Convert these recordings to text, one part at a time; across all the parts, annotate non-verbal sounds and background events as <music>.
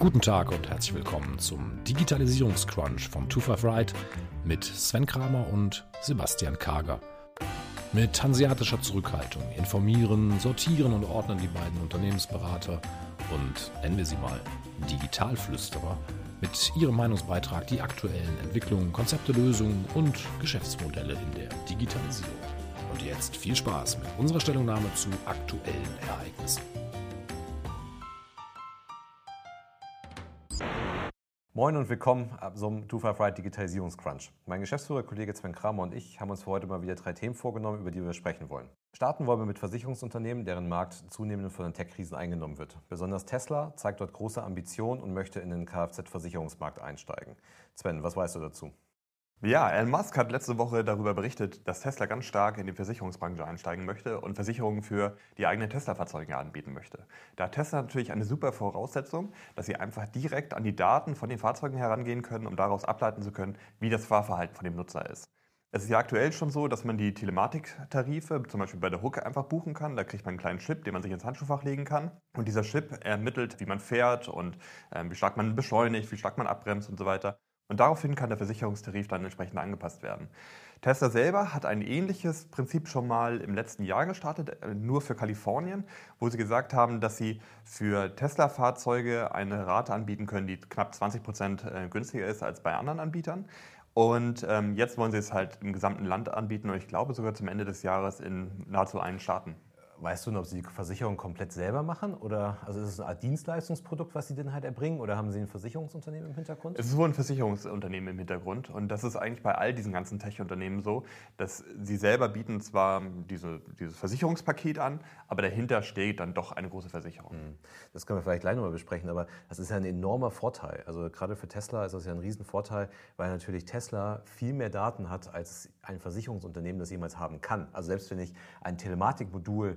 Guten Tag und herzlich willkommen zum Digitalisierungscrunch von 25 Right mit Sven Kramer und Sebastian Kager. Mit hanseatischer Zurückhaltung informieren, sortieren und ordnen die beiden Unternehmensberater und nennen wir sie mal Digitalflüsterer mit ihrem Meinungsbeitrag die aktuellen Entwicklungen, Konzepte, Lösungen und Geschäftsmodelle in der Digitalisierung. Und jetzt viel Spaß mit unserer Stellungnahme zu aktuellen Ereignissen. Moin und willkommen zum 25 Right Digitalisierungscrunch. Mein Geschäftsführer, Kollege Sven Kramer und ich haben uns für heute mal wieder drei Themen vorgenommen, über die wir sprechen wollen. Starten wollen wir mit Versicherungsunternehmen, deren Markt zunehmend von den Tech-Krisen eingenommen wird. Besonders Tesla zeigt dort große Ambitionen und möchte in den Kfz-Versicherungsmarkt einsteigen. Sven, was weißt du dazu? Ja, Elon Musk hat letzte Woche darüber berichtet, dass Tesla ganz stark in die Versicherungsbranche einsteigen möchte und Versicherungen für die eigenen Tesla-Fahrzeuge anbieten möchte. Da hat Tesla natürlich eine super Voraussetzung, dass sie einfach direkt an die Daten von den Fahrzeugen herangehen können, um daraus ableiten zu können, wie das Fahrverhalten von dem Nutzer ist. Es ist ja aktuell schon so, dass man die Telematiktarife, zum Beispiel bei der Hook, einfach buchen kann. Da kriegt man einen kleinen Chip, den man sich ins Handschuhfach legen kann. Und dieser Chip ermittelt, wie man fährt und äh, wie stark man beschleunigt, wie stark man abbremst und so weiter. Und daraufhin kann der Versicherungstarif dann entsprechend angepasst werden. Tesla selber hat ein ähnliches Prinzip schon mal im letzten Jahr gestartet, äh, nur für Kalifornien, wo sie gesagt haben, dass sie für Tesla-Fahrzeuge eine Rate anbieten können, die knapp 20 Prozent äh, günstiger ist als bei anderen Anbietern. Und ähm, jetzt wollen sie es halt im gesamten Land anbieten und ich glaube sogar zum Ende des Jahres in nahezu allen Staaten. Weißt du, ob Sie die Versicherung komplett selber machen? Oder also ist es eine Art Dienstleistungsprodukt, was Sie denn halt erbringen? Oder haben Sie ein Versicherungsunternehmen im Hintergrund? Es ist wohl ein Versicherungsunternehmen im Hintergrund. Und das ist eigentlich bei all diesen ganzen Tech-Unternehmen so, dass sie selber bieten zwar diese, dieses Versicherungspaket an, aber dahinter steht dann doch eine große Versicherung. Hm. Das können wir vielleicht gleich nochmal besprechen, aber das ist ja ein enormer Vorteil. Also gerade für Tesla ist das ja ein Riesenvorteil, weil natürlich Tesla viel mehr Daten hat, als ein Versicherungsunternehmen das jemals haben kann. Also selbst wenn ich ein Telematikmodul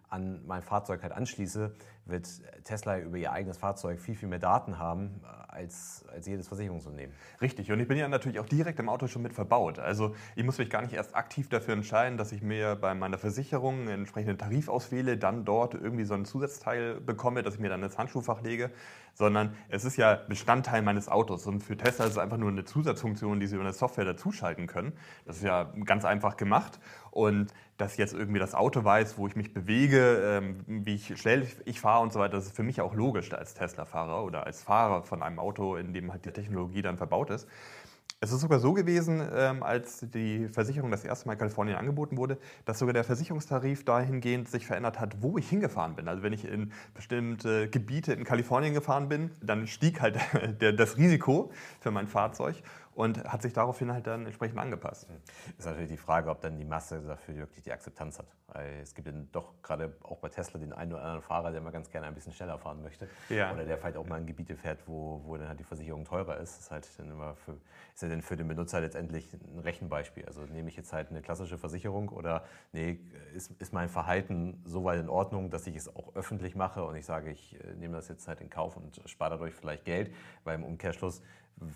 an mein Fahrzeug halt anschließe, wird Tesla über ihr eigenes Fahrzeug viel, viel mehr Daten haben äh, als, als jedes Versicherungsunternehmen. Richtig, und ich bin ja natürlich auch direkt im Auto schon mit verbaut. Also ich muss mich gar nicht erst aktiv dafür entscheiden, dass ich mir bei meiner Versicherung einen entsprechenden Tarif auswähle, dann dort irgendwie so ein Zusatzteil bekomme, dass ich mir dann ins Handschuhfach lege, sondern es ist ja Bestandteil meines Autos. Und für Tesla ist es einfach nur eine Zusatzfunktion, die sie über eine Software dazuschalten können. Das ist ja ganz einfach gemacht. Und dass jetzt irgendwie das Auto weiß, wo ich mich bewege, ähm, wie ich schnell ich fahre und so weiter, das ist für mich auch logisch als Tesla-Fahrer oder als Fahrer von einem Auto, in dem halt die Technologie dann verbaut ist. Es ist sogar so gewesen, ähm, als die Versicherung das erste Mal in Kalifornien angeboten wurde, dass sogar der Versicherungstarif dahingehend sich verändert hat, wo ich hingefahren bin. Also wenn ich in bestimmte Gebiete in Kalifornien gefahren bin, dann stieg halt <laughs> das Risiko für mein Fahrzeug und hat sich daraufhin halt dann entsprechend angepasst. Ist natürlich die Frage, ob dann die Masse dafür wirklich die Akzeptanz hat. Es gibt dann doch gerade auch bei Tesla den einen oder anderen Fahrer, der mal ganz gerne ein bisschen schneller fahren möchte. Ja. Oder der vielleicht auch mal in Gebiete fährt, wo, wo dann halt die Versicherung teurer ist. Das ist halt dann immer für, ist ja dann für den Benutzer letztendlich ein Rechenbeispiel. Also nehme ich jetzt halt eine klassische Versicherung oder nee, ist, ist mein Verhalten so weit in Ordnung, dass ich es auch öffentlich mache und ich sage, ich äh, nehme das jetzt halt in Kauf und spare dadurch vielleicht Geld, weil im Umkehrschluss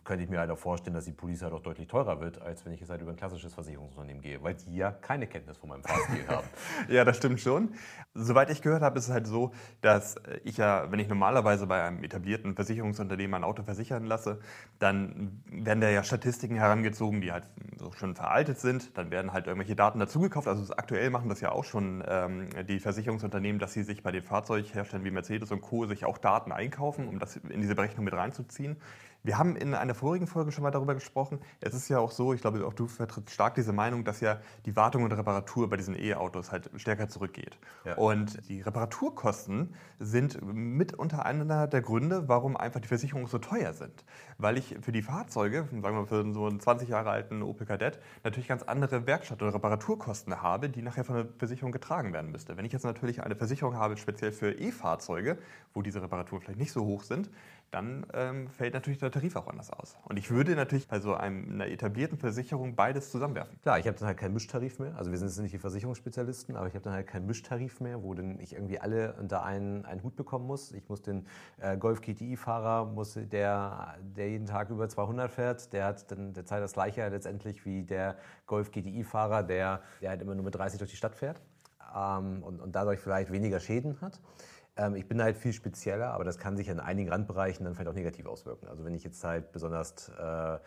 könnte ich mir halt auch vorstellen, dass die Police halt auch deutlich teurer wird, als wenn ich jetzt halt über ein klassisches Versicherungsunternehmen gehe, weil die ja keine Kenntnis von meinem Fahrstil <laughs> haben. ja, das stimmt schon. Soweit ich gehört habe, ist es halt so, dass ich ja, wenn ich normalerweise bei einem etablierten Versicherungsunternehmen ein Auto versichern lasse, dann werden da ja Statistiken herangezogen, die halt so schon veraltet sind. Dann werden halt irgendwelche Daten dazugekauft. Also aktuell machen das ja auch schon ähm, die Versicherungsunternehmen, dass sie sich bei den Fahrzeugherstellern wie Mercedes und Co. sich auch Daten einkaufen, um das in diese Berechnung mit reinzuziehen. Wir haben in einer vorigen Folge schon mal darüber gesprochen. Es ist ja auch so, ich glaube, auch du vertrittst stark diese Meinung, dass ja die Wartung und Reparatur bei diesen E-Autos halt stärker zurückgeht. Ja. Und die Reparaturkosten sind mitunter einer der Gründe, warum einfach die Versicherungen so teuer sind. Weil ich für die Fahrzeuge, sagen wir mal für so einen 20 Jahre alten Opel Kadett, natürlich ganz andere Werkstatt- oder Reparaturkosten habe, die nachher von der Versicherung getragen werden müsste. Wenn ich jetzt natürlich eine Versicherung habe, speziell für E-Fahrzeuge, wo diese Reparaturen vielleicht nicht so hoch sind, dann ähm, fällt natürlich der Tarif auch anders aus. Und ich würde natürlich bei so einem, einer etablierten Versicherung beides zusammenwerfen. Klar, ich habe dann halt keinen Mischtarif mehr. Also wir sind jetzt nicht die Versicherungsspezialisten, aber ich habe dann halt keinen Mischtarif mehr, wo dann ich irgendwie alle unter einen, einen Hut bekommen muss. Ich muss den äh, Golf GTI-Fahrer, der, der jeden Tag über 200 fährt, der hat dann der zahlt das gleiche letztendlich wie der Golf GTI-Fahrer, der, der halt immer nur mit 30 durch die Stadt fährt ähm, und, und dadurch vielleicht weniger Schäden hat. Ähm, ich bin halt viel spezieller, aber das kann sich in einigen Randbereichen dann vielleicht auch negativ auswirken. Also wenn ich jetzt halt besonders, äh,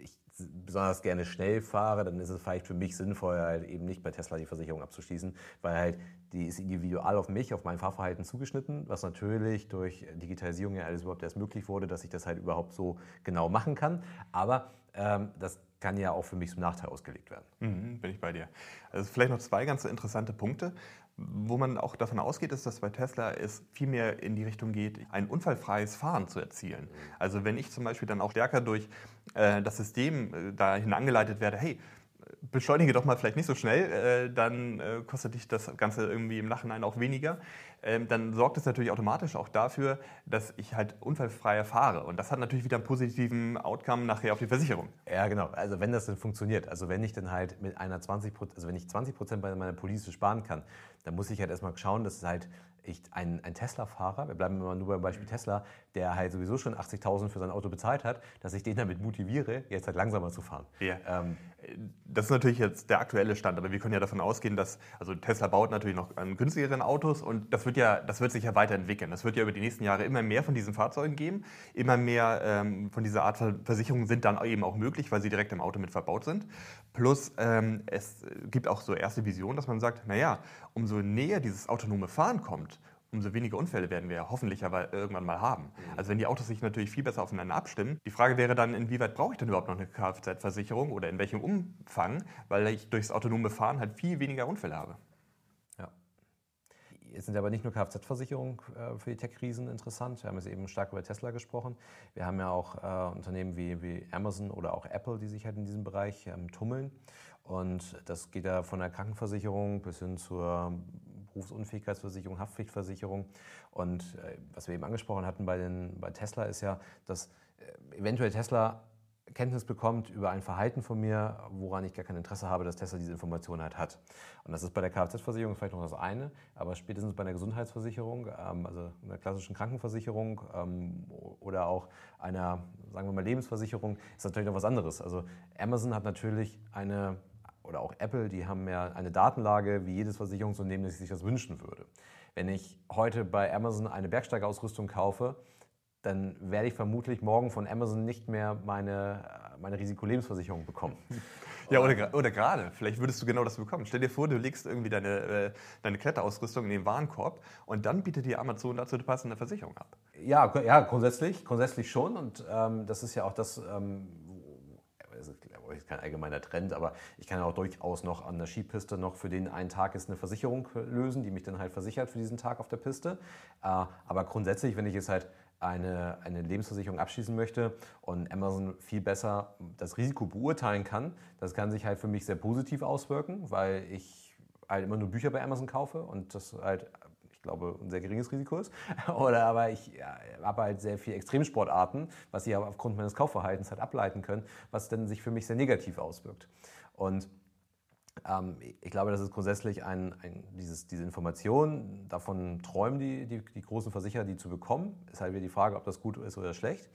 ich besonders gerne schnell fahre, dann ist es vielleicht für mich sinnvoll, halt eben nicht bei Tesla die Versicherung abzuschließen, weil halt die ist individual auf mich, auf mein Fahrverhalten zugeschnitten, was natürlich durch Digitalisierung ja alles überhaupt erst möglich wurde, dass ich das halt überhaupt so genau machen kann. Aber ähm, das kann ja auch für mich zum Nachteil ausgelegt werden. Mhm, bin ich bei dir. Also vielleicht noch zwei ganz interessante Punkte. Wo man auch davon ausgeht, ist, dass bei Tesla es viel mehr in die Richtung geht, ein unfallfreies Fahren zu erzielen. Also wenn ich zum Beispiel dann auch stärker durch äh, das System äh, dahin angeleitet werde, hey, beschleunige doch mal vielleicht nicht so schnell, äh, dann äh, kostet dich das Ganze irgendwie im Nachhinein auch weniger. Ähm, dann sorgt es natürlich automatisch auch dafür, dass ich halt unfallfreier fahre. Und das hat natürlich wieder einen positiven Outcome nachher auf die Versicherung. Ja, genau. Also wenn das dann funktioniert, also wenn ich dann halt mit einer 20 also wenn ich 20 Prozent bei meiner Police sparen kann, dann muss ich halt erstmal schauen, dass es halt ich, ein, ein Tesla-Fahrer, wir bleiben immer nur beim Beispiel Tesla, der halt sowieso schon 80.000 für sein Auto bezahlt hat, dass ich den damit motiviere, jetzt halt langsamer zu fahren. Ja. Ähm, das ist natürlich jetzt der aktuelle Stand, aber wir können ja davon ausgehen, dass, also Tesla baut natürlich noch an günstigeren Autos und das wird ja, das wird sich ja weiterentwickeln. Das wird ja über die nächsten Jahre immer mehr von diesen Fahrzeugen geben. Immer mehr ähm, von dieser Art von Versicherungen sind dann eben auch möglich, weil sie direkt im Auto mit verbaut sind. Plus ähm, es gibt auch so erste Visionen, dass man sagt, naja, umso näher dieses autonome Fahren kommt, umso weniger Unfälle werden wir hoffentlich aber irgendwann mal haben. Mhm. Also wenn die Autos sich natürlich viel besser aufeinander abstimmen. Die Frage wäre dann, inwieweit brauche ich denn überhaupt noch eine Kfz-Versicherung oder in welchem Umfang, weil ich durchs autonome Fahren halt viel weniger Unfälle habe. Ja. Jetzt sind aber nicht nur Kfz-Versicherungen äh, für die Tech-Riesen interessant. Wir haben jetzt eben stark über Tesla gesprochen. Wir haben ja auch äh, Unternehmen wie, wie Amazon oder auch Apple, die sich halt in diesem Bereich ähm, tummeln. Und das geht ja von der Krankenversicherung bis hin zur Berufsunfähigkeitsversicherung, Haftpflichtversicherung. Und äh, was wir eben angesprochen hatten bei, den, bei Tesla ist ja, dass äh, eventuell Tesla Kenntnis bekommt über ein Verhalten von mir, woran ich gar kein Interesse habe, dass Tesla diese Information halt hat. Und das ist bei der Kfz-Versicherung vielleicht noch das eine, aber spätestens bei einer Gesundheitsversicherung, ähm, also einer klassischen Krankenversicherung ähm, oder auch einer, sagen wir mal, Lebensversicherung, ist natürlich noch was anderes. Also Amazon hat natürlich eine oder auch Apple, die haben ja eine Datenlage wie jedes Versicherungsunternehmen, das sich das wünschen würde. Wenn ich heute bei Amazon eine Bergsteigerausrüstung kaufe, dann werde ich vermutlich morgen von Amazon nicht mehr meine, meine Risikolebensversicherung bekommen. <laughs> Ja, oder, oder gerade, vielleicht würdest du genau das bekommen. Stell dir vor, du legst irgendwie deine, äh, deine Kletterausrüstung in den Warenkorb und dann bietet dir Amazon dazu eine passende Versicherung ab. Ja, ja grundsätzlich, grundsätzlich schon. Und ähm, das ist ja auch das, ähm, ist kein allgemeiner Trend, aber ich kann auch durchaus noch an der Skipiste noch für den einen Tag ist eine Versicherung lösen, die mich dann halt versichert für diesen Tag auf der Piste. Äh, aber grundsätzlich, wenn ich jetzt halt eine, eine Lebensversicherung abschließen möchte und Amazon viel besser das Risiko beurteilen kann, das kann sich halt für mich sehr positiv auswirken, weil ich halt immer nur Bücher bei Amazon kaufe und das halt glaube, ein sehr geringes Risiko ist. <laughs> Oder aber ich ja, habe halt sehr viele Extremsportarten, was sie aber aufgrund meines Kaufverhaltens halt ableiten können, was dann sich für mich sehr negativ auswirkt. Und ähm, ich glaube, das ist grundsätzlich ein, ein, dieses, diese Information, davon träumen die, die, die, großen Versicherer, die zu bekommen. Ist halt wieder die Frage, ob das gut ist oder schlecht.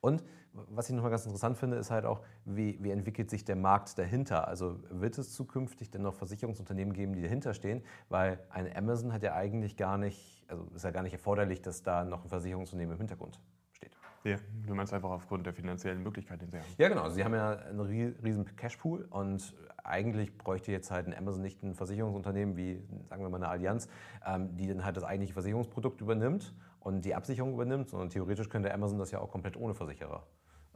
Und was ich nochmal ganz interessant finde, ist halt auch, wie, wie, entwickelt sich der Markt dahinter? Also wird es zukünftig denn noch Versicherungsunternehmen geben, die dahinter stehen? Weil eine Amazon hat ja eigentlich gar nicht, also ist ja gar nicht erforderlich, dass da noch ein Versicherungsunternehmen im Hintergrund steht. Ja, du meinst einfach aufgrund der finanziellen Möglichkeiten, die sie haben. Ja, genau. Sie haben ja einen riesen Cashpool und eigentlich bräuchte jetzt halt ein Amazon nicht ein Versicherungsunternehmen wie, sagen wir mal, eine Allianz, ähm, die dann halt das eigentliche Versicherungsprodukt übernimmt und die Absicherung übernimmt, sondern theoretisch könnte Amazon das ja auch komplett ohne Versicherer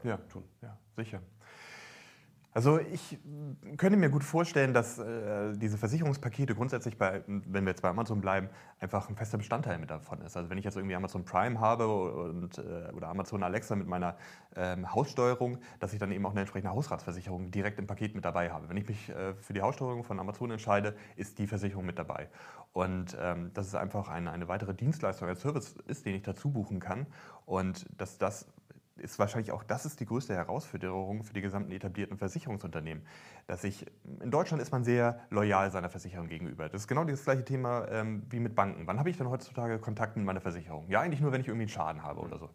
ja, tun. Ja, sicher. Also ich könnte mir gut vorstellen, dass äh, diese Versicherungspakete grundsätzlich, bei, wenn wir jetzt bei Amazon bleiben, einfach ein fester Bestandteil mit davon ist. Also wenn ich jetzt irgendwie Amazon Prime habe und, äh, oder Amazon Alexa mit meiner ähm, Haussteuerung, dass ich dann eben auch eine entsprechende Hausratsversicherung direkt im Paket mit dabei habe. Wenn ich mich äh, für die Haussteuerung von Amazon entscheide, ist die Versicherung mit dabei. Und ähm, dass es einfach eine, eine weitere Dienstleistung, ein Service ist, den ich dazu buchen kann und dass das ist wahrscheinlich auch das ist die größte Herausforderung für die gesamten etablierten Versicherungsunternehmen. Dass ich, in Deutschland ist man sehr loyal seiner Versicherung gegenüber. Das ist genau das gleiche Thema ähm, wie mit Banken. Wann habe ich denn heutzutage Kontakt mit meiner Versicherung? Ja, eigentlich nur, wenn ich irgendwie einen Schaden habe oder so.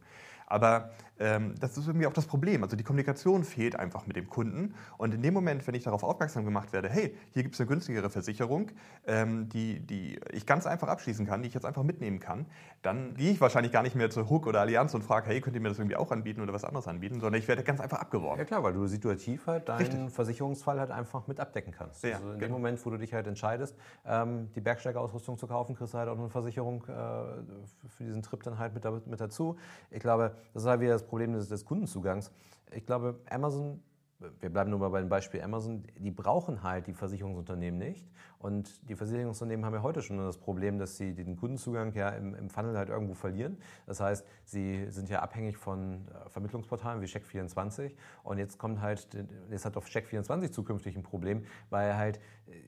Aber ähm, das ist irgendwie auch das Problem. Also die Kommunikation fehlt einfach mit dem Kunden. Und in dem Moment, wenn ich darauf aufmerksam gemacht werde, hey, hier gibt es eine günstigere Versicherung, ähm, die, die ich ganz einfach abschließen kann, die ich jetzt einfach mitnehmen kann, dann gehe ich wahrscheinlich gar nicht mehr zur Hook oder Allianz und frage, hey, könnt ihr mir das irgendwie auch anbieten oder was anderes anbieten, sondern ich werde ganz einfach abgeworben. Ja klar, weil du situativ halt deinen Richtig. Versicherungsfall halt einfach mit abdecken kannst. Ja, also in genau. dem Moment, wo du dich halt entscheidest, ähm, die Bergsteigerausrüstung zu kaufen, kriegst du halt auch eine Versicherung äh, für diesen Trip dann halt mit, mit dazu. Ich glaube, das ist halt wieder das Problem des, des Kundenzugangs. Ich glaube, Amazon wir bleiben nur mal bei dem Beispiel Amazon, die brauchen halt die Versicherungsunternehmen nicht. Und die Versicherungsunternehmen haben ja heute schon das Problem, dass sie den Kundenzugang ja im, im Funnel halt irgendwo verlieren. Das heißt, sie sind ja abhängig von äh, Vermittlungsportalen wie Check24. Und jetzt kommt halt, jetzt hat auf Check24 zukünftig ein Problem, weil halt,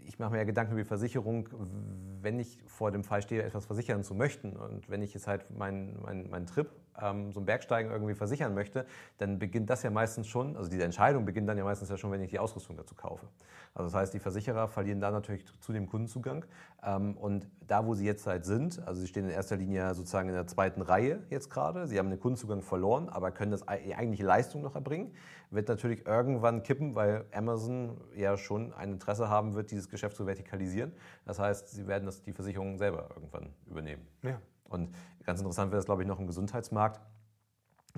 ich mache mir ja Gedanken über die Versicherung, wenn ich vor dem Fall stehe, etwas versichern zu möchten. Und wenn ich jetzt halt meinen mein, mein Trip ähm, so ein Bergsteigen irgendwie versichern möchte, dann beginnt das ja meistens schon, also diese Entscheidung beginnt dann ja meistens ja schon, wenn ich die Ausrüstung dazu kaufe. Also das heißt, die Versicherer verlieren da natürlich zu dem Kundenzugang. Ähm, und da, wo sie jetzt halt sind, also sie stehen in erster Linie sozusagen in der zweiten Reihe jetzt gerade, sie haben den Kundenzugang verloren, aber können das die eigentliche Leistung noch erbringen, wird natürlich irgendwann kippen, weil Amazon ja schon ein Interesse haben wird, dieses Geschäft zu vertikalisieren. Das heißt, sie werden das die Versicherungen selber irgendwann übernehmen. Ja. Und ganz interessant wäre das, glaube ich, noch im Gesundheitsmarkt.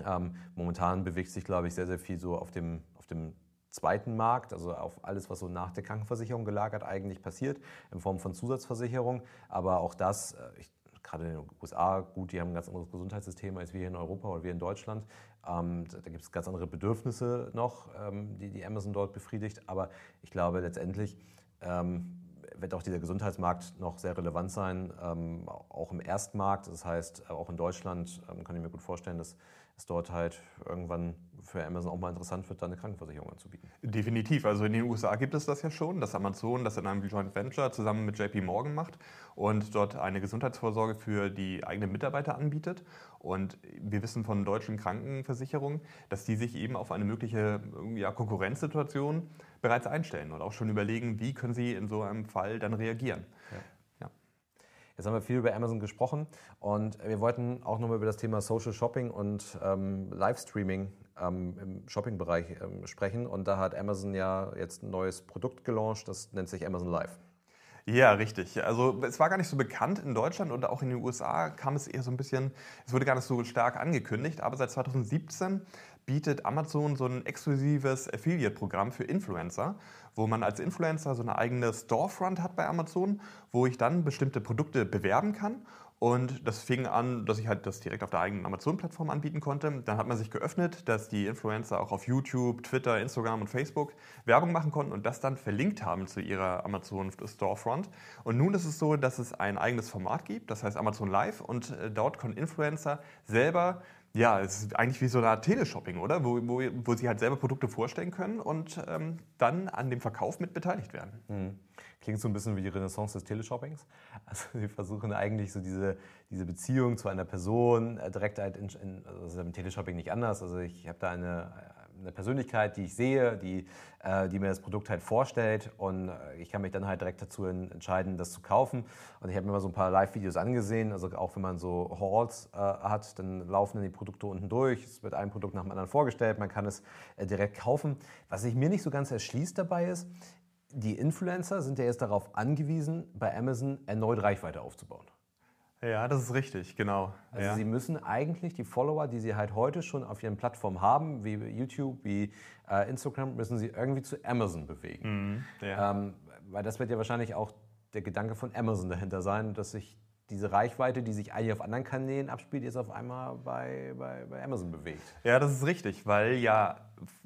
Ähm, momentan bewegt sich, glaube ich, sehr, sehr viel so auf dem, auf dem zweiten Markt, also auf alles, was so nach der Krankenversicherung gelagert eigentlich passiert, in Form von Zusatzversicherung. Aber auch das, äh, ich, gerade in den USA, gut, die haben ein ganz anderes Gesundheitssystem als wir hier in Europa oder wir in Deutschland. Ähm, da gibt es ganz andere Bedürfnisse noch, ähm, die, die Amazon dort befriedigt. Aber ich glaube letztendlich, ähm, wird auch dieser Gesundheitsmarkt noch sehr relevant sein, ähm, auch im Erstmarkt. Das heißt, äh, auch in Deutschland ähm, kann ich mir gut vorstellen, dass es dort halt irgendwann für Amazon auch mal interessant wird, da eine Krankenversicherung anzubieten. Definitiv. Also in den USA gibt es das ja schon, dass Amazon das in einem Joint Venture zusammen mit JP Morgan macht und dort eine Gesundheitsvorsorge für die eigenen Mitarbeiter anbietet. Und wir wissen von deutschen Krankenversicherungen, dass die sich eben auf eine mögliche ja, Konkurrenzsituation bereits einstellen und auch schon überlegen, wie können sie in so einem Fall dann reagieren. Ja. Jetzt haben wir viel über Amazon gesprochen und wir wollten auch nochmal über das Thema Social Shopping und ähm, Livestreaming ähm, im Shopping-Bereich ähm, sprechen. Und da hat Amazon ja jetzt ein neues Produkt gelauncht, das nennt sich Amazon Live. Ja, richtig. Also es war gar nicht so bekannt in Deutschland und auch in den USA kam es eher so ein bisschen, es wurde gar nicht so stark angekündigt, aber seit 2017 bietet Amazon so ein exklusives Affiliate-Programm für Influencer, wo man als Influencer so eine eigene Storefront hat bei Amazon, wo ich dann bestimmte Produkte bewerben kann und das fing an, dass ich halt das direkt auf der eigenen Amazon-Plattform anbieten konnte. Dann hat man sich geöffnet, dass die Influencer auch auf YouTube, Twitter, Instagram und Facebook Werbung machen konnten und das dann verlinkt haben zu ihrer Amazon Storefront. Und nun ist es so, dass es ein eigenes Format gibt, das heißt Amazon Live und äh, dort können Influencer selber ja, es ist eigentlich wie so eine Art Teleshopping, oder? Wo, wo, wo sie halt selber Produkte vorstellen können und ähm, dann an dem Verkauf mit beteiligt werden. Mhm. Klingt so ein bisschen wie die Renaissance des Teleshoppings. Also sie versuchen eigentlich so diese, diese Beziehung zu einer Person äh, direkt halt in, in also im Teleshopping nicht anders. Also ich habe da eine, eine Persönlichkeit, die ich sehe, die, äh, die mir das Produkt halt vorstellt und äh, ich kann mich dann halt direkt dazu entscheiden, das zu kaufen. Und ich habe mir mal so ein paar Live-Videos angesehen, also auch wenn man so Halls äh, hat, dann laufen dann die Produkte unten durch, es wird ein Produkt nach dem anderen vorgestellt, man kann es äh, direkt kaufen. Was sich mir nicht so ganz erschließt dabei ist, die Influencer sind ja jetzt darauf angewiesen, bei Amazon erneut Reichweite aufzubauen. Ja, das ist richtig, genau. Also ja. sie müssen eigentlich die Follower, die sie halt heute schon auf ihren Plattformen haben, wie YouTube, wie äh, Instagram, müssen sie irgendwie zu Amazon bewegen. Mhm, ja. ähm, weil das wird ja wahrscheinlich auch der Gedanke von Amazon dahinter sein, dass sich diese Reichweite, die sich eigentlich auf anderen Kanälen abspielt, jetzt auf einmal bei, bei, bei Amazon bewegt. Ja, das ist richtig, weil ja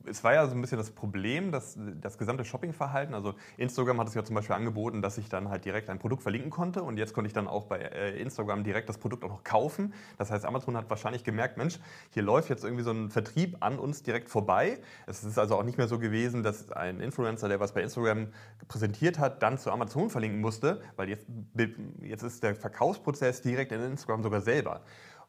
es war ja so ein bisschen das Problem, dass das gesamte Shoppingverhalten, also Instagram hat es ja zum Beispiel angeboten, dass ich dann halt direkt ein Produkt verlinken konnte und jetzt konnte ich dann auch bei äh, Instagram direkt das Produkt auch noch kaufen. Das heißt, Amazon hat wahrscheinlich gemerkt, Mensch, hier läuft jetzt irgendwie so ein Vertrieb an uns direkt vorbei. Es ist also auch nicht mehr so gewesen, dass ein Influencer, der was bei Instagram präsentiert hat, dann zu Amazon verlinken musste, weil jetzt, jetzt ist der Verkaufsprozess direkt in Instagram sogar selber.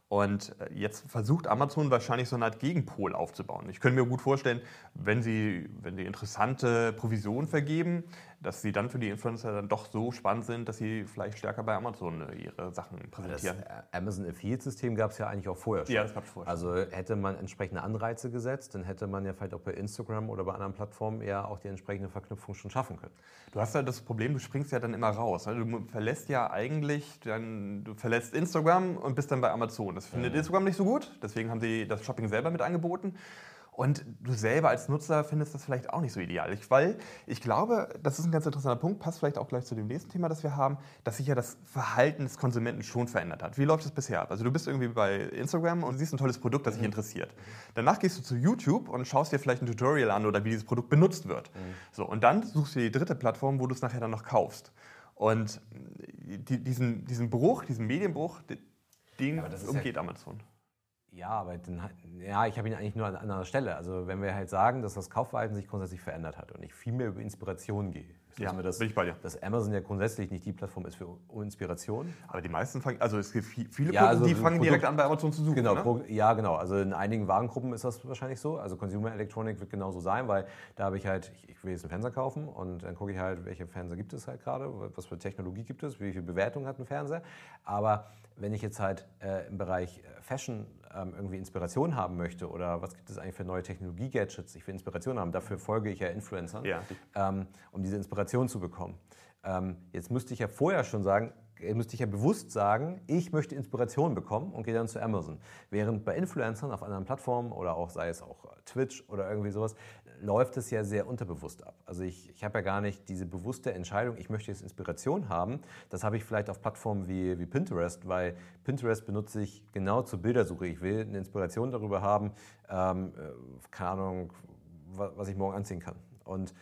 Und äh, jetzt versucht Amazon wahrscheinlich so eine Art Gegenpol aufzubauen. Ich könnte mir gut vorstellen, wenn sie, wenn sie interessante Provisionen vergeben, dass sie dann für die Influencer dann doch so spannend sind, dass sie vielleicht stärker bei Amazon äh, ihre Sachen präsentieren. Das Amazon Affiliate-System gab es ja eigentlich auch vorher schon. Ja, das gab es vorher Also hätte man entsprechende Anreize gesetzt, dann hätte man ja vielleicht auch bei Instagram oder bei anderen Plattformen eher auch die entsprechende Verknüpfung schon schaffen können. Du hast ja das Problem, du springst ja dann immer raus. Ne? Du verlässt ja eigentlich, dann, du verlässt Instagram und bist dann bei Amazon. Das findet mhm. Instagram nicht so gut, deswegen haben sie das Shopping selber mit angeboten. Und du selber als Nutzer findest das vielleicht auch nicht so ideal. Ich, weil ich glaube, das ist ein ganz interessanter Punkt, passt vielleicht auch gleich zu dem nächsten Thema, das wir haben, dass sich ja das Verhalten des Konsumenten schon verändert hat. Wie läuft es bisher ab? Also du bist irgendwie bei Instagram und siehst ein tolles Produkt, das dich mhm. interessiert. Danach gehst du zu YouTube und schaust dir vielleicht ein Tutorial an oder wie dieses Produkt benutzt wird. Mhm. So, und dann suchst du die dritte Plattform, wo du es nachher dann noch kaufst. Und die, diesen, diesen Bruch, diesen Medienbruch, den umgeht ja Amazon. Ja, aber den, ja, ich habe ihn eigentlich nur an einer Stelle. Also wenn wir halt sagen, dass das Kaufverhalten sich grundsätzlich verändert hat und ich viel mehr über Inspiration gehe. Ja, wir das, bin ich bei dir. Dass Amazon ja grundsätzlich nicht die Plattform ist für Inspiration. Aber die meisten fangen, also es gibt viele ja, Kunden, also die fangen Produkt, direkt an bei Amazon zu suchen. Genau, ne? pro, ja genau. Also in einigen Warengruppen ist das wahrscheinlich so. Also Consumer Electronic wird genauso sein, weil da habe ich halt, ich, ich will jetzt einen Fernseher kaufen und dann gucke ich halt, welche Fernseher gibt es halt gerade, was für Technologie gibt es, wie viel Bewertung hat ein Fernseher. Aber wenn ich jetzt halt äh, im Bereich äh, Fashion ähm, irgendwie Inspiration haben möchte oder was gibt es eigentlich für neue Technologie-Gadgets, ich will Inspiration haben, dafür folge ich ja Influencern, ja. Ähm, um diese Inspiration zu bekommen. Ähm, jetzt müsste ich ja vorher schon sagen, äh, müsste ich ja bewusst sagen, ich möchte Inspiration bekommen und gehe dann zu Amazon. Während bei Influencern auf anderen Plattformen oder auch sei es auch Twitch oder irgendwie sowas, läuft es ja sehr unterbewusst ab. Also ich, ich habe ja gar nicht diese bewusste Entscheidung, ich möchte jetzt Inspiration haben. Das habe ich vielleicht auf Plattformen wie, wie Pinterest, weil Pinterest benutze ich genau zur Bildersuche. Ich will eine Inspiration darüber haben, ähm, äh, keine Ahnung, was ich morgen anziehen kann. Und,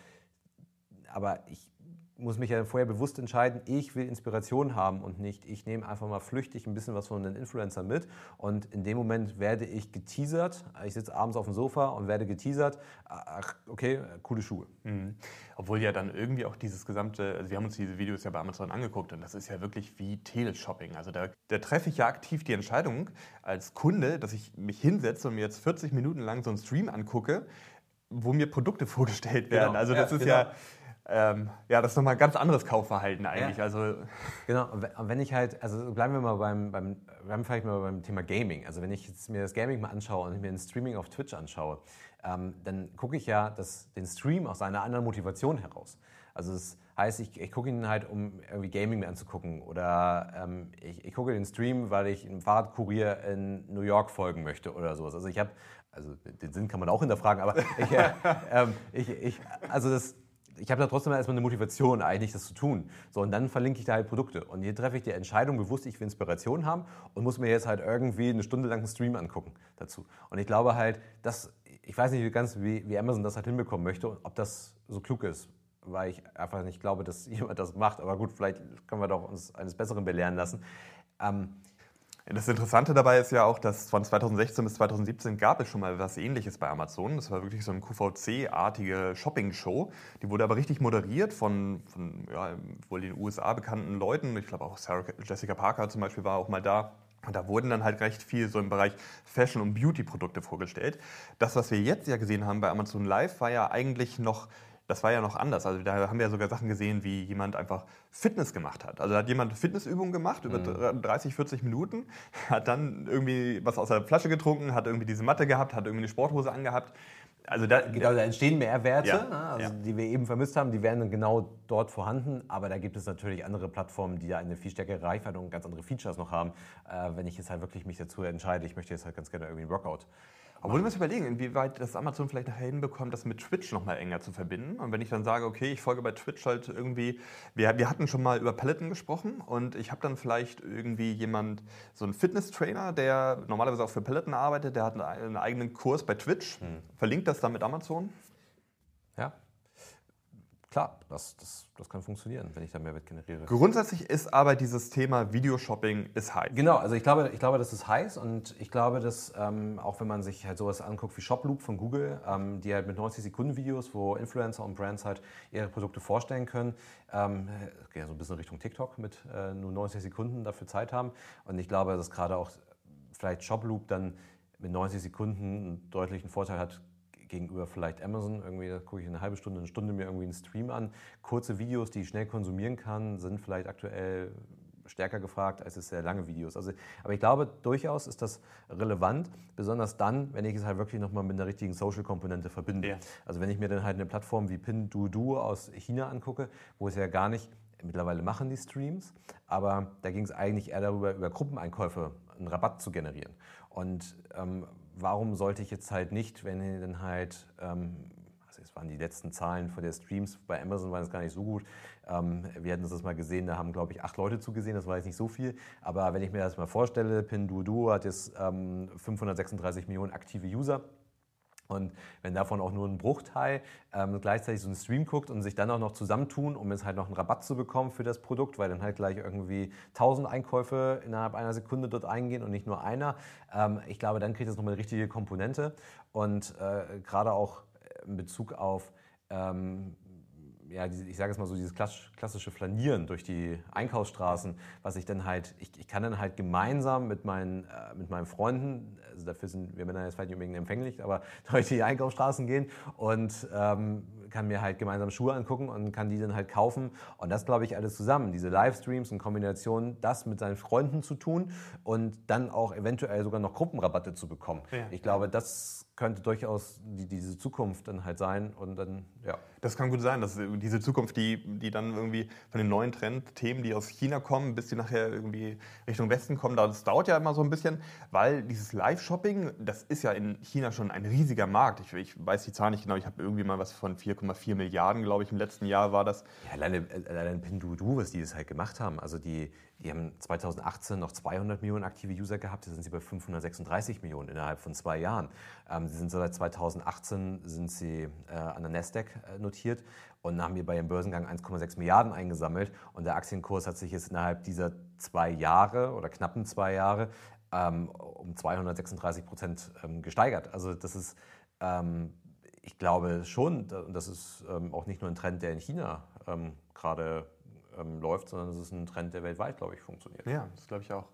aber ich muss mich ja vorher bewusst entscheiden, ich will Inspiration haben und nicht, ich nehme einfach mal flüchtig ein bisschen was von den Influencern mit und in dem Moment werde ich geteasert, ich sitze abends auf dem Sofa und werde geteasert, ach, okay, coole Schuhe. Mhm. Obwohl ja dann irgendwie auch dieses gesamte, also wir haben uns diese Videos ja bei Amazon angeguckt und das ist ja wirklich wie Teleshopping. Also da, da treffe ich ja aktiv die Entscheidung als Kunde, dass ich mich hinsetze und mir jetzt 40 Minuten lang so einen Stream angucke, wo mir Produkte <laughs> vorgestellt werden. Genau. Also das ja, ist genau. ja ähm, ja, das ist nochmal ein ganz anderes Kaufverhalten eigentlich. Ja. Also genau, und wenn ich halt, also bleiben wir mal beim, beim, bleiben vielleicht mal beim Thema Gaming. Also wenn ich mir das Gaming mal anschaue und mir ein Streaming auf Twitch anschaue, ähm, dann gucke ich ja das, den Stream aus einer anderen Motivation heraus. Also das heißt, ich, ich gucke ihn halt, um irgendwie Gaming mir anzugucken. Oder ähm, ich, ich gucke den Stream, weil ich einem Fahrradkurier in New York folgen möchte oder sowas. Also ich habe, also den Sinn kann man auch hinterfragen, aber ich, äh, <laughs> ähm, ich, ich, also das ich habe da trotzdem erstmal eine Motivation, eigentlich das zu tun. So, und dann verlinke ich da halt Produkte. Und hier treffe ich die Entscheidung bewusst, ich will Inspiration haben und muss mir jetzt halt irgendwie eine Stunde lang einen Stream angucken dazu. Und ich glaube halt, dass, ich weiß nicht ganz, wie, wie Amazon das halt hinbekommen möchte und ob das so klug ist, weil ich einfach nicht glaube, dass <laughs> jemand das macht. Aber gut, vielleicht können wir doch uns eines Besseren belehren lassen. Ähm, das Interessante dabei ist ja auch, dass von 2016 bis 2017 gab es schon mal was ähnliches bei Amazon. Das war wirklich so eine QVC-artige Shopping-Show. Die wurde aber richtig moderiert von, von ja, wohl den USA bekannten Leuten. Ich glaube auch Sarah Jessica Parker zum Beispiel war auch mal da. Und da wurden dann halt recht viel so im Bereich Fashion- und Beauty-Produkte vorgestellt. Das, was wir jetzt ja gesehen haben bei Amazon Live, war ja eigentlich noch das war ja noch anders. Also da haben wir ja sogar Sachen gesehen, wie jemand einfach Fitness gemacht hat. Also da hat jemand Fitnessübungen gemacht über mhm. 30, 40 Minuten, hat dann irgendwie was aus der Flasche getrunken, hat irgendwie diese Matte gehabt, hat irgendwie eine Sporthose angehabt. Also da, genau, da entstehen Mehrwerte, ja, ne, also ja. die wir eben vermisst haben, die wären dann genau dort vorhanden. Aber da gibt es natürlich andere Plattformen, die da eine viel stärkere Reichweite und ganz andere Features noch haben. Äh, wenn ich jetzt halt wirklich mich dazu entscheide, ich möchte jetzt halt ganz gerne irgendwie einen Workout obwohl wir uns überlegen, inwieweit das Amazon vielleicht nachher hinbekommt, das mit Twitch noch mal enger zu verbinden. Und wenn ich dann sage, okay, ich folge bei Twitch halt irgendwie, wir, wir hatten schon mal über Peloton gesprochen und ich habe dann vielleicht irgendwie jemand, so einen Fitness-Trainer, der normalerweise auch für Peloton arbeitet, der hat einen eigenen Kurs bei Twitch, hm. verlinkt das dann mit Amazon. Ja, klar, das, das, das kann funktionieren, wenn ich da Mehrwert generiere. Grundsätzlich ist aber dieses Thema Videoshopping ist heiß. Genau, also ich glaube, ich glaube, das ist heiß und ich glaube, dass ähm, auch wenn man sich halt sowas anguckt wie Shoploop von Google, ähm, die halt mit 90 Sekunden Videos, wo Influencer und Brands halt ihre Produkte vorstellen können, ähm, geht ja so ein bisschen Richtung TikTok mit äh, nur 90 Sekunden dafür Zeit haben und ich glaube, dass gerade auch vielleicht Shoploop dann mit 90 Sekunden einen deutlichen Vorteil hat gegenüber vielleicht Amazon, irgendwie da gucke ich eine halbe Stunde, eine Stunde mir irgendwie einen Stream an. Kurze Videos, die ich schnell konsumieren kann, sind vielleicht aktuell stärker gefragt als es sehr lange Videos. Also, aber ich glaube, durchaus ist das relevant, besonders dann, wenn ich es halt wirklich nochmal mit einer richtigen Social-Komponente verbinde. Ja. Also wenn ich mir dann halt eine Plattform wie Pinduoduo aus China angucke, wo es ja gar nicht, mittlerweile machen die Streams, aber da ging es eigentlich eher darüber, über Gruppeneinkäufe einen Rabatt zu generieren. Und ähm, warum sollte ich jetzt halt nicht, wenn ich dann halt, ähm, also es waren die letzten Zahlen von der Streams, bei Amazon waren es gar nicht so gut. Ähm, wir hatten das mal gesehen, da haben, glaube ich, acht Leute zugesehen, das war jetzt nicht so viel. Aber wenn ich mir das mal vorstelle, Pinduoduo hat jetzt ähm, 536 Millionen aktive User. Und wenn davon auch nur ein Bruchteil ähm, gleichzeitig so einen Stream guckt und sich dann auch noch zusammentun, um jetzt halt noch einen Rabatt zu bekommen für das Produkt, weil dann halt gleich irgendwie 1000 Einkäufe innerhalb einer Sekunde dort eingehen und nicht nur einer, ähm, ich glaube, dann kriegt das nochmal eine richtige Komponente. Und äh, gerade auch in Bezug auf ähm, ja, ich sage es mal so, dieses klassische Flanieren durch die Einkaufsstraßen, was ich dann halt, ich, ich kann dann halt gemeinsam mit meinen, äh, mit meinen Freunden, also dafür sind wir Männer jetzt vielleicht nicht unbedingt empfänglich, aber <laughs> durch die Einkaufsstraßen gehen und ähm, kann mir halt gemeinsam Schuhe angucken und kann die dann halt kaufen. Und das glaube ich alles zusammen, diese Livestreams in Kombination, das mit seinen Freunden zu tun und dann auch eventuell sogar noch Gruppenrabatte zu bekommen. Ja. Ich glaube, das könnte durchaus die, diese Zukunft dann halt sein und dann, ja. Das kann gut sein, dass diese Zukunft, die, die dann irgendwie von den neuen Trendthemen, die aus China kommen, bis die nachher irgendwie Richtung Westen kommen, das dauert ja immer so ein bisschen, weil dieses Live-Shopping, das ist ja in China schon ein riesiger Markt. Ich, ich weiß die Zahl nicht genau, ich habe irgendwie mal was von 4,4 Milliarden, glaube ich, im letzten Jahr war das. Ja, alleine, alleine Pinduoduo, was die das halt gemacht haben, also die, die haben 2018 noch 200 Millionen aktive User gehabt, jetzt sind sie bei 536 Millionen innerhalb von zwei Jahren. Ähm, sie sind seit 2018 sind sie äh, an der Nasdaq äh, notiert und haben hier bei dem Börsengang 1,6 Milliarden eingesammelt und der Aktienkurs hat sich jetzt innerhalb dieser zwei Jahre oder knappen zwei Jahre ähm, um 236 Prozent ähm, gesteigert. Also das ist ähm, ich glaube schon, und das ist ähm, auch nicht nur ein Trend, der in China ähm, gerade ähm, läuft, sondern es ist ein Trend, der weltweit, glaube ich, funktioniert. Ja, das glaube ich auch.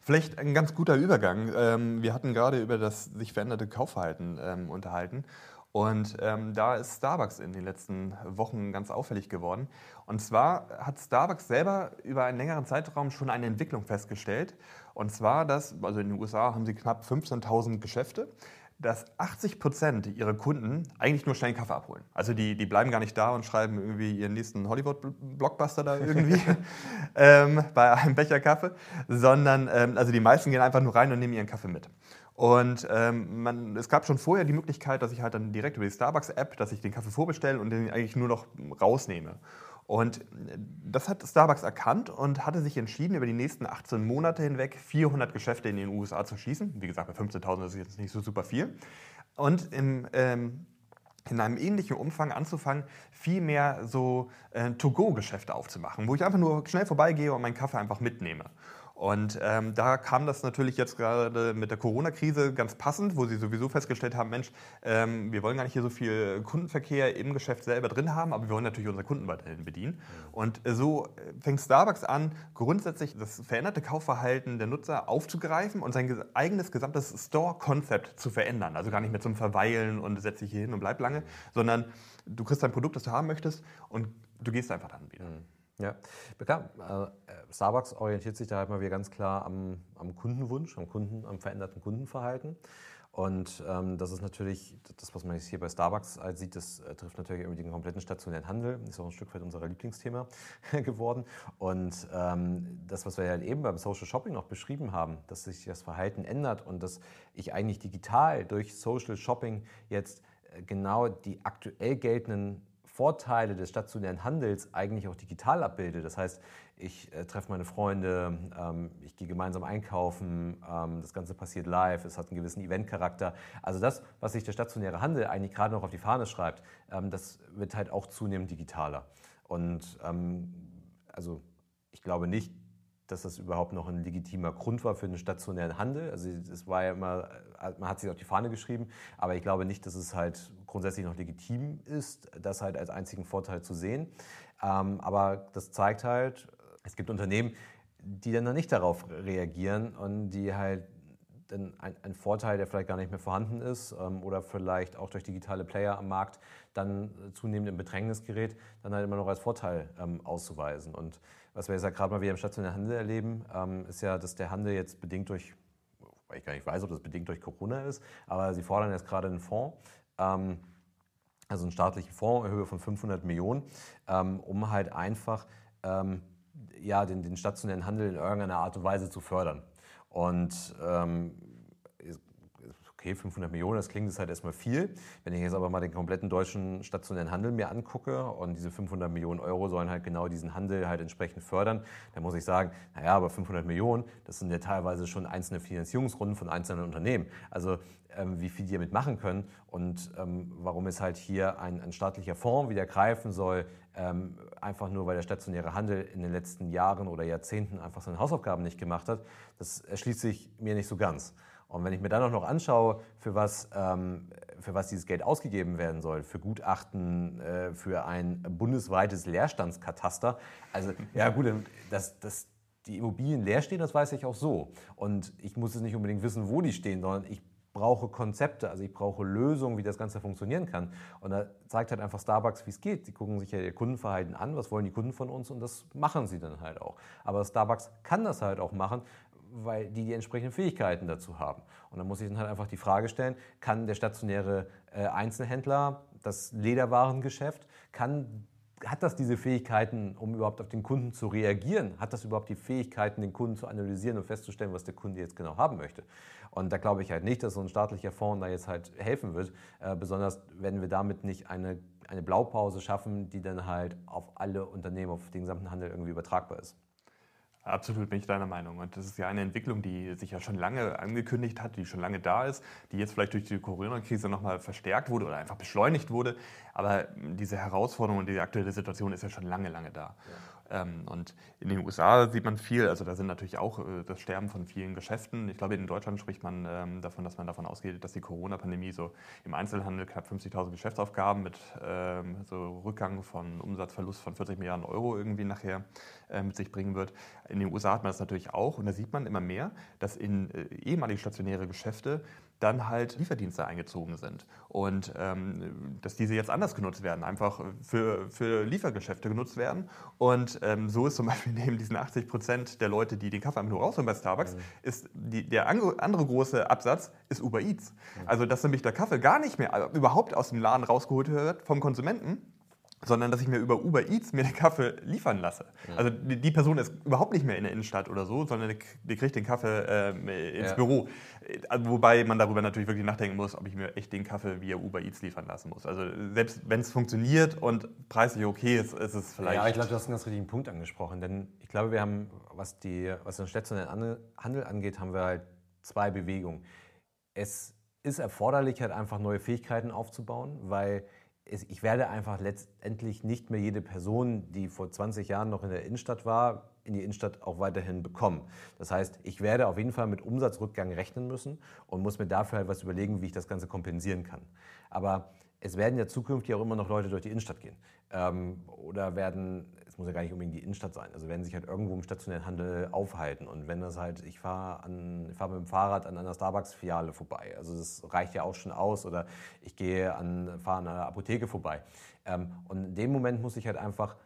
Vielleicht ein ganz guter Übergang. Wir hatten gerade über das sich veränderte Kaufverhalten unterhalten. Und da ist Starbucks in den letzten Wochen ganz auffällig geworden. Und zwar hat Starbucks selber über einen längeren Zeitraum schon eine Entwicklung festgestellt. Und zwar, dass, also in den USA haben sie knapp 15.000 Geschäfte dass 80 Prozent ihrer Kunden eigentlich nur schnell einen Kaffee abholen. Also die, die bleiben gar nicht da und schreiben irgendwie ihren nächsten Hollywood-Blockbuster da irgendwie <laughs> ähm, bei einem Becher Kaffee, sondern ähm, also die meisten gehen einfach nur rein und nehmen ihren Kaffee mit. Und ähm, man, es gab schon vorher die Möglichkeit, dass ich halt dann direkt über die Starbucks-App, dass ich den Kaffee vorbestelle und den eigentlich nur noch rausnehme. Und das hat Starbucks erkannt und hatte sich entschieden, über die nächsten 18 Monate hinweg 400 Geschäfte in den USA zu schließen. Wie gesagt, bei 15.000 ist jetzt nicht so super viel. Und im, ähm, in einem ähnlichen Umfang anzufangen, viel mehr so äh, To-Go-Geschäfte aufzumachen, wo ich einfach nur schnell vorbeigehe und meinen Kaffee einfach mitnehme. Und ähm, da kam das natürlich jetzt gerade mit der Corona-Krise ganz passend, wo sie sowieso festgestellt haben, Mensch, ähm, wir wollen gar nicht hier so viel Kundenverkehr im Geschäft selber drin haben, aber wir wollen natürlich unsere Kunden weiterhin bedienen. Und äh, so fängt Starbucks an, grundsätzlich das veränderte Kaufverhalten der Nutzer aufzugreifen und sein eigenes gesamtes Store-Konzept zu verändern. Also gar nicht mehr zum Verweilen und setz dich hier hin und bleib lange, sondern du kriegst ein Produkt, das du haben möchtest und du gehst einfach dann wieder. Mhm. Ja, bekannt. Äh, Starbucks orientiert sich da halt mal wieder ganz klar am, am Kundenwunsch, am, Kunden, am veränderten Kundenverhalten. Und ähm, das ist natürlich, das, was man jetzt hier bei Starbucks halt sieht, das äh, trifft natürlich irgendwie den kompletten stationären Handel. Ist auch ein Stück weit unser Lieblingsthema <laughs> geworden. Und ähm, das, was wir halt eben beim Social Shopping noch beschrieben haben, dass sich das Verhalten ändert und dass ich eigentlich digital durch Social Shopping jetzt äh, genau die aktuell geltenden Vorteile des stationären Handels eigentlich auch digital abbilde. Das heißt, ich äh, treffe meine Freunde, ähm, ich gehe gemeinsam einkaufen, ähm, das Ganze passiert live, es hat einen gewissen Eventcharakter. Also das, was sich der stationäre Handel eigentlich gerade noch auf die Fahne schreibt, ähm, das wird halt auch zunehmend digitaler. Und ähm, also ich glaube nicht, dass das überhaupt noch ein legitimer Grund war für den stationären Handel. Also es war ja immer, äh, man hat sich auf die Fahne geschrieben, aber ich glaube nicht, dass es halt grundsätzlich noch legitim ist, das halt als einzigen Vorteil zu sehen. Ähm, aber das zeigt halt, es gibt Unternehmen, die dann nicht darauf reagieren und die halt ein, ein, Vorteil, der vielleicht gar nicht mehr vorhanden ist ähm, oder vielleicht auch durch digitale Player am Markt dann zunehmend in Bedrängnis gerät, dann halt immer noch als Vorteil ähm, auszuweisen. Und was wir jetzt ja gerade mal wieder im stationären Handel erleben, ähm, ist ja, dass der Handel jetzt bedingt durch, weil ich gar nicht weiß, ob das bedingt durch Corona ist, aber sie fordern jetzt gerade einen Fonds, ähm, also einen staatlichen Fonds in Höhe von 500 Millionen, ähm, um halt einfach ähm, ja, den, den stationären Handel in irgendeiner Art und Weise zu fördern. Und ähm, okay, 500 Millionen, das klingt jetzt halt erstmal viel. Wenn ich jetzt aber mal den kompletten deutschen stationären Handel mir angucke und diese 500 Millionen Euro sollen halt genau diesen Handel halt entsprechend fördern, dann muss ich sagen, naja, aber 500 Millionen, das sind ja teilweise schon einzelne Finanzierungsrunden von einzelnen Unternehmen. Also ähm, wie viel die damit machen können und ähm, warum es halt hier ein, ein, staatlicher Fonds wieder greifen soll, ähm, einfach nur weil der stationäre Handel in den letzten Jahren oder Jahrzehnten einfach seine Hausaufgaben nicht gemacht hat, das erschließt sich mir nicht so ganz. Und wenn ich mir dann auch noch anschaue, für was, ähm, für was dieses Geld ausgegeben werden soll, für Gutachten, äh, für ein bundesweites Leerstandskataster, also <laughs> ja gut, das, das, die Immobilien leer stehen, das weiß ich auch so. Und ich muss es nicht unbedingt wissen, wo die stehen, sondern ich brauche Konzepte, also ich brauche Lösungen, wie das Ganze funktionieren kann. Und da zeigt halt einfach Starbucks, wie es geht. Die gucken sich ja ihr Kundenverhalten an, was wollen die Kunden von uns und das machen sie dann halt auch. Aber Starbucks kann das halt auch machen, weil die die entsprechenden Fähigkeiten dazu haben. Und dann muss ich dann halt einfach die Frage stellen, kann der stationäre äh, Einzelhändler, das Lederwarengeschäft, kann hat das diese Fähigkeiten, um überhaupt auf den Kunden zu reagieren? Hat das überhaupt die Fähigkeiten, den Kunden zu analysieren und festzustellen, was der Kunde jetzt genau haben möchte? Und da glaube ich halt nicht, dass so ein staatlicher Fonds da jetzt halt helfen wird, äh, besonders wenn wir damit nicht eine, eine Blaupause schaffen, die dann halt auf alle Unternehmen, auf den gesamten Handel irgendwie übertragbar ist. Absolut bin ich deiner Meinung. Und das ist ja eine Entwicklung, die sich ja schon lange angekündigt hat, die schon lange da ist, die jetzt vielleicht durch die Corona-Krise nochmal verstärkt wurde oder einfach beschleunigt wurde. Aber diese Herausforderung und die aktuelle Situation ist ja schon lange, lange da. Ja. Ähm, und in den USA sieht man viel, also da sind natürlich auch äh, das Sterben von vielen Geschäften. Ich glaube, in Deutschland spricht man ähm, davon, dass man davon ausgeht, dass die Corona-Pandemie so im Einzelhandel knapp 50.000 Geschäftsaufgaben mit ähm, so Rückgang von Umsatzverlust von 40 Milliarden Euro irgendwie nachher mit sich bringen wird. In den USA hat man das natürlich auch und da sieht man immer mehr, dass in äh, ehemalige stationäre Geschäfte dann halt Lieferdienste eingezogen sind. Und ähm, dass diese jetzt anders genutzt werden, einfach für, für Liefergeschäfte genutzt werden. Und ähm, so ist zum <laughs> Beispiel neben diesen 80 Prozent der Leute, die den Kaffee einfach nur rausholen bei Starbucks, mhm. ist die, der andere große Absatz ist Uber Eats. Mhm. Also dass nämlich der Kaffee gar nicht mehr äh, überhaupt aus dem Laden rausgeholt wird vom Konsumenten, sondern dass ich mir über Uber Eats mir <laughs> den Kaffee liefern lasse. Ja. Also die, die, Person ist überhaupt nicht mehr in der Innenstadt oder so, sondern die, die kriegt den Kaffee äh, ins ja. Büro. Also, wobei man darüber natürlich wirklich nachdenken muss, ob ich mir echt den Kaffee via Uber Eats liefern lassen muss. Also selbst wenn es funktioniert und preislich okay ist, ist es vielleicht... Ja, ich glaube, du hast einen ganz richtigen Punkt angesprochen, denn ich glaube, wir haben, was, die, was den stationären Handel angeht, haben wir halt zwei Bewegungen. Es ist erforderlich, halt einfach neue Fähigkeiten aufzubauen, weil ich werde einfach letztendlich nicht mehr jede Person, die vor 20 Jahren noch in der Innenstadt war, in die Innenstadt auch weiterhin bekommen. Das heißt, ich werde auf jeden Fall mit Umsatzrückgang rechnen müssen und muss mir dafür halt was überlegen, wie ich das Ganze kompensieren kann. Aber es werden ja zukünftig auch immer noch Leute durch die Innenstadt gehen. Ähm, oder werden, es muss ja gar nicht unbedingt die Innenstadt sein, also werden sich halt irgendwo im stationären Handel aufhalten. Und wenn das halt, ich fahre fahr mit dem Fahrrad an einer Starbucks-Filiale vorbei, also das reicht ja auch schon aus, oder ich gehe an, fahre an einer Apotheke vorbei. Ähm, und in dem Moment muss ich halt einfach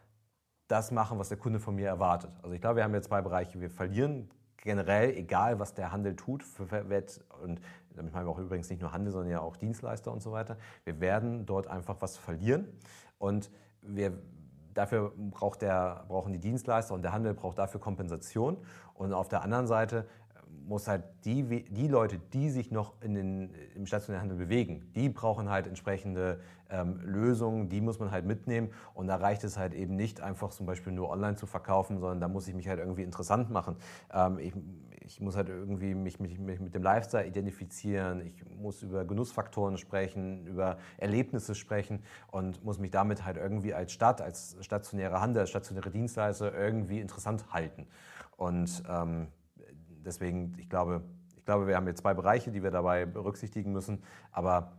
das machen, was der Kunde von mir erwartet. Also ich glaube, wir haben jetzt zwei Bereiche. Wir verlieren generell, egal was der Handel tut, wird, und damit meinen wir auch übrigens nicht nur Handel, sondern ja auch Dienstleister und so weiter, wir werden dort einfach was verlieren. Und wir, dafür braucht der, brauchen die Dienstleister und der Handel braucht dafür Kompensation. Und auf der anderen Seite muss halt die, die Leute, die sich noch in den, im stationären Handel bewegen, die brauchen halt entsprechende ähm, Lösungen, die muss man halt mitnehmen. Und da reicht es halt eben nicht, einfach zum Beispiel nur online zu verkaufen, sondern da muss ich mich halt irgendwie interessant machen. Ähm, ich, ich muss halt irgendwie mich, mich, mich, mit dem Lifestyle identifizieren, ich muss über Genussfaktoren sprechen, über Erlebnisse sprechen und muss mich damit halt irgendwie als Stadt, als stationäre Handel, als stationäre Dienstleister irgendwie interessant halten. Und ähm, deswegen, ich glaube, ich glaube, wir haben jetzt zwei Bereiche, die wir dabei berücksichtigen müssen, aber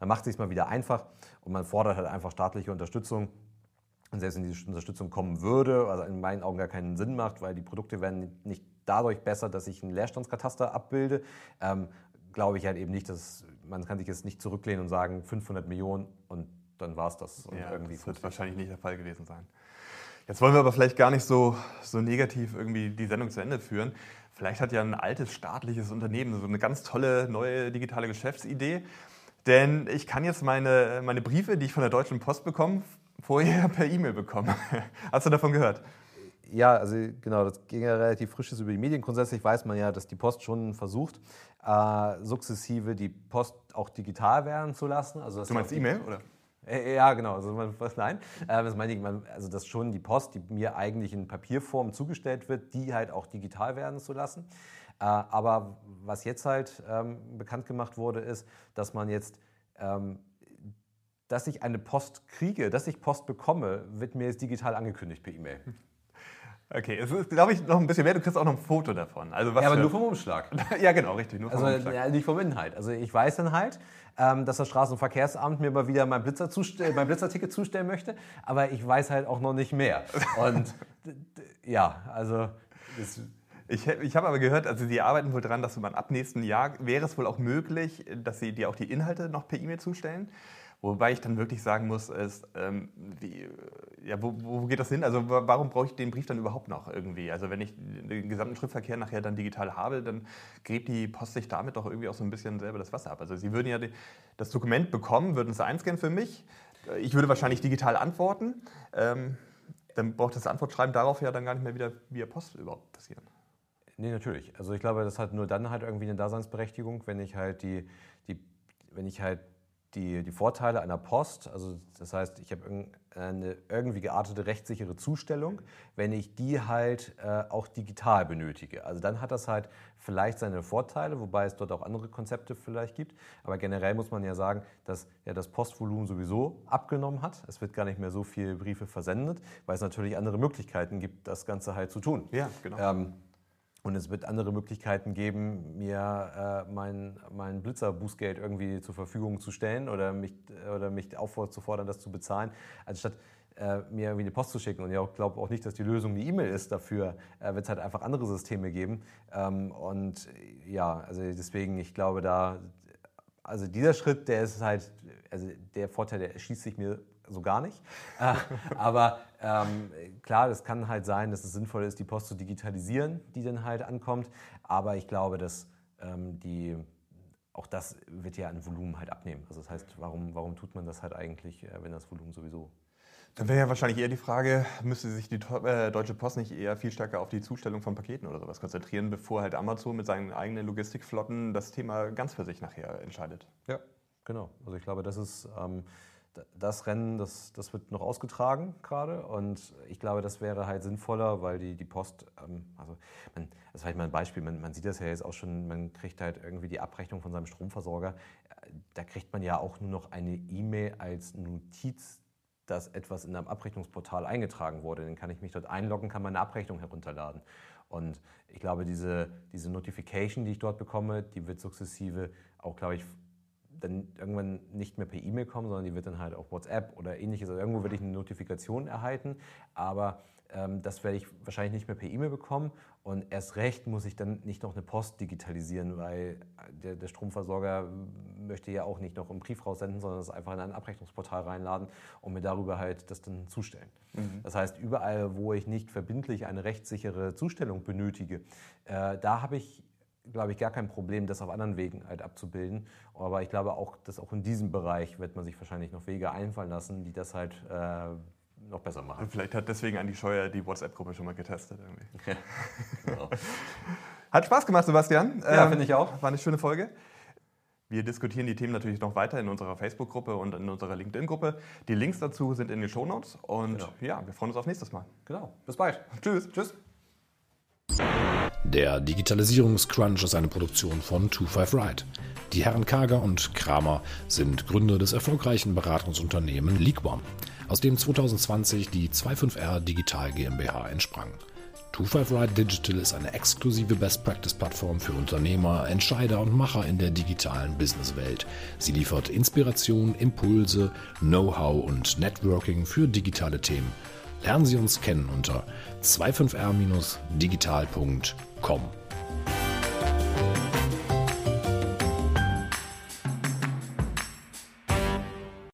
man macht es sich mal wieder einfach und man fordert halt einfach staatliche Unterstützung. Und selbst wenn diese Unterstützung kommen würde, also in meinen Augen gar keinen Sinn macht, weil die Produkte werden nicht dadurch besser, dass ich einen Leerstandskataster abbilde. Ähm, glaube ich halt eben nicht, dass man kann sich jetzt nicht zurücklehnen und sagen 500 Millionen und dann war es das. Und ja, irgendwie das wird wahrscheinlich nicht der Fall gewesen sein. Jetzt wollen wir aber vielleicht gar nicht so, so negativ irgendwie die Sendung zu Ende führen. Vielleicht hat ja ein altes staatliches Unternehmen so eine ganz tolle neue digitale Geschäftsidee. Denn ich kann jetzt meine, meine Briefe, die ich von der Deutschen Post bekomme, vorher <laughs> per E-Mail bekommen. Hast du davon gehört? Ja, also genau, das ging ja relativ frisches über die Medien. Grundsätzlich weiß man ja, dass die Post schon versucht, äh, sukzessive die Post auch digital werden zu lassen. Also du meinst E-Mail, oder? Äh, ja, genau. Also, was, nein, äh, das meine ich, also dass schon die Post, die mir eigentlich in Papierform zugestellt wird, die halt auch digital werden zu lassen. Äh, aber was jetzt halt ähm, bekannt gemacht wurde, ist, dass man jetzt, ähm, dass ich eine Post kriege, dass ich Post bekomme, wird mir jetzt digital angekündigt per E-Mail. Okay, es ist, glaube ich, noch ein bisschen mehr. Du kriegst auch noch ein Foto davon. Also was ja, aber nur vom Umschlag. <laughs> ja, genau, richtig. Nur vom also, Umschlag. Ja, nicht vom Inhalt. Also ich weiß dann halt, ähm, dass das Straßenverkehrsamt mir mal wieder mein, Blitzer mein Blitzerticket zustellen möchte, aber ich weiß halt auch noch nicht mehr. Und ja, also... Ich, ich habe aber gehört, also Sie arbeiten wohl daran, dass man ab nächsten Jahr wäre es wohl auch möglich, dass Sie dir auch die Inhalte noch per E-Mail zustellen. Wobei ich dann wirklich sagen muss, ist, ähm, wie, ja, wo, wo, geht das hin? Also warum brauche ich den Brief dann überhaupt noch irgendwie? Also wenn ich den gesamten Schriftverkehr nachher dann digital habe, dann gräbt die Post sich damit doch irgendwie auch so ein bisschen selber das Wasser ab. Also Sie würden ja das Dokument bekommen, würden es einscannen für mich. Ich würde wahrscheinlich digital antworten. Ähm, dann braucht das Antwortschreiben darauf ja dann gar nicht mehr wieder via Post überhaupt passieren. Nee, natürlich. Also ich glaube, das hat nur dann halt irgendwie eine Daseinsberechtigung, wenn ich halt die, die wenn ich halt die, die Vorteile einer Post, also das heißt, ich habe eine irgendwie geartete rechtssichere Zustellung, wenn ich die halt äh, auch digital benötige. Also dann hat das halt vielleicht seine Vorteile, wobei es dort auch andere Konzepte vielleicht gibt. Aber generell muss man ja sagen, dass ja das Postvolumen sowieso abgenommen hat. Es wird gar nicht mehr so viele Briefe versendet, weil es natürlich andere Möglichkeiten gibt, das Ganze halt zu tun. Ja, genau. Ähm, und es wird andere Möglichkeiten geben, mir äh, mein, mein Blitzer-Bußgeld irgendwie zur Verfügung zu stellen oder mich, oder mich aufzufordern, das zu bezahlen, anstatt äh, mir irgendwie eine Post zu schicken. Und ich glaube auch nicht, dass die Lösung eine E-Mail ist. Dafür äh, wird es halt einfach andere Systeme geben. Ähm, und ja, also deswegen, ich glaube da, also dieser Schritt, der ist halt, also der Vorteil, der erschließt sich mir so gar nicht. Äh, <laughs> aber ähm, klar, es kann halt sein, dass es sinnvoll ist, die Post zu digitalisieren, die dann halt ankommt. Aber ich glaube, dass ähm, die, auch das wird ja an Volumen halt abnehmen. Also das heißt, warum, warum tut man das halt eigentlich, äh, wenn das Volumen sowieso dann wäre ja wahrscheinlich eher die Frage, müsste sich die äh, Deutsche Post nicht eher viel stärker auf die Zustellung von Paketen oder sowas konzentrieren, bevor halt Amazon mit seinen eigenen Logistikflotten das Thema ganz für sich nachher entscheidet? Ja, genau. Also ich glaube, das ist ähm, das Rennen, das, das wird noch ausgetragen gerade und ich glaube, das wäre halt sinnvoller, weil die, die Post, ähm, also man, das war halt mal ein Beispiel, man, man, sieht das ja jetzt auch schon, man kriegt halt irgendwie die Abrechnung von seinem Stromversorger, da kriegt man ja auch nur noch eine E-Mail als Notiz, dass etwas in einem Abrechnungsportal eingetragen wurde. Dann kann ich mich dort einloggen, kann meine Abrechnung herunterladen. Und ich glaube, diese, diese Notification, die ich dort bekomme, die wird sukzessive auch, glaube ich, dann irgendwann nicht mehr per E-Mail kommen, sondern die wird dann halt auf WhatsApp oder ähnliches. Also irgendwo werde ich eine Notifikation erhalten, aber ähm, das werde ich wahrscheinlich nicht mehr per E-Mail bekommen. Und erst recht muss ich dann nicht noch eine Post digitalisieren, weil der, der Stromversorger möchte ja auch nicht noch einen Brief raussenden, sondern es einfach in ein Abrechnungsportal reinladen und mir darüber halt das dann zustellen. Mhm. Das heißt, überall, wo ich nicht verbindlich eine rechtssichere Zustellung benötige, äh, da habe ich glaube ich, gar kein Problem, das auf anderen Wegen halt abzubilden. Aber ich glaube auch, dass auch in diesem Bereich wird man sich wahrscheinlich noch Wege einfallen lassen, die das halt äh, noch besser machen. Und vielleicht hat deswegen Andi Scheuer die WhatsApp-Gruppe schon mal getestet. Irgendwie. <laughs> genau. <laughs> Hat Spaß gemacht, Sebastian. Ja, ähm, finde ich auch. War eine schöne Folge. Wir diskutieren die Themen natürlich noch weiter in unserer Facebook-Gruppe und in unserer LinkedIn-Gruppe. Die Links dazu sind in den Shownotes. Und genau. ja, wir freuen uns auf nächstes Mal. Genau. Bis bald. Tschüss. Tschüss. Der Digitalisierungscrunch ist eine Produktion von 25 Ride. Die Herren Kager und Kramer sind Gründer des erfolgreichen Beratungsunternehmens Leagueworm, aus dem 2020 die 25R Digital GmbH entsprang. 25 Ride Digital ist eine exklusive Best-Practice-Plattform für Unternehmer, Entscheider und Macher in der digitalen Businesswelt. Sie liefert Inspiration, Impulse, Know-how und Networking für digitale Themen lernen Sie uns kennen unter www.thebeatpodcast.com.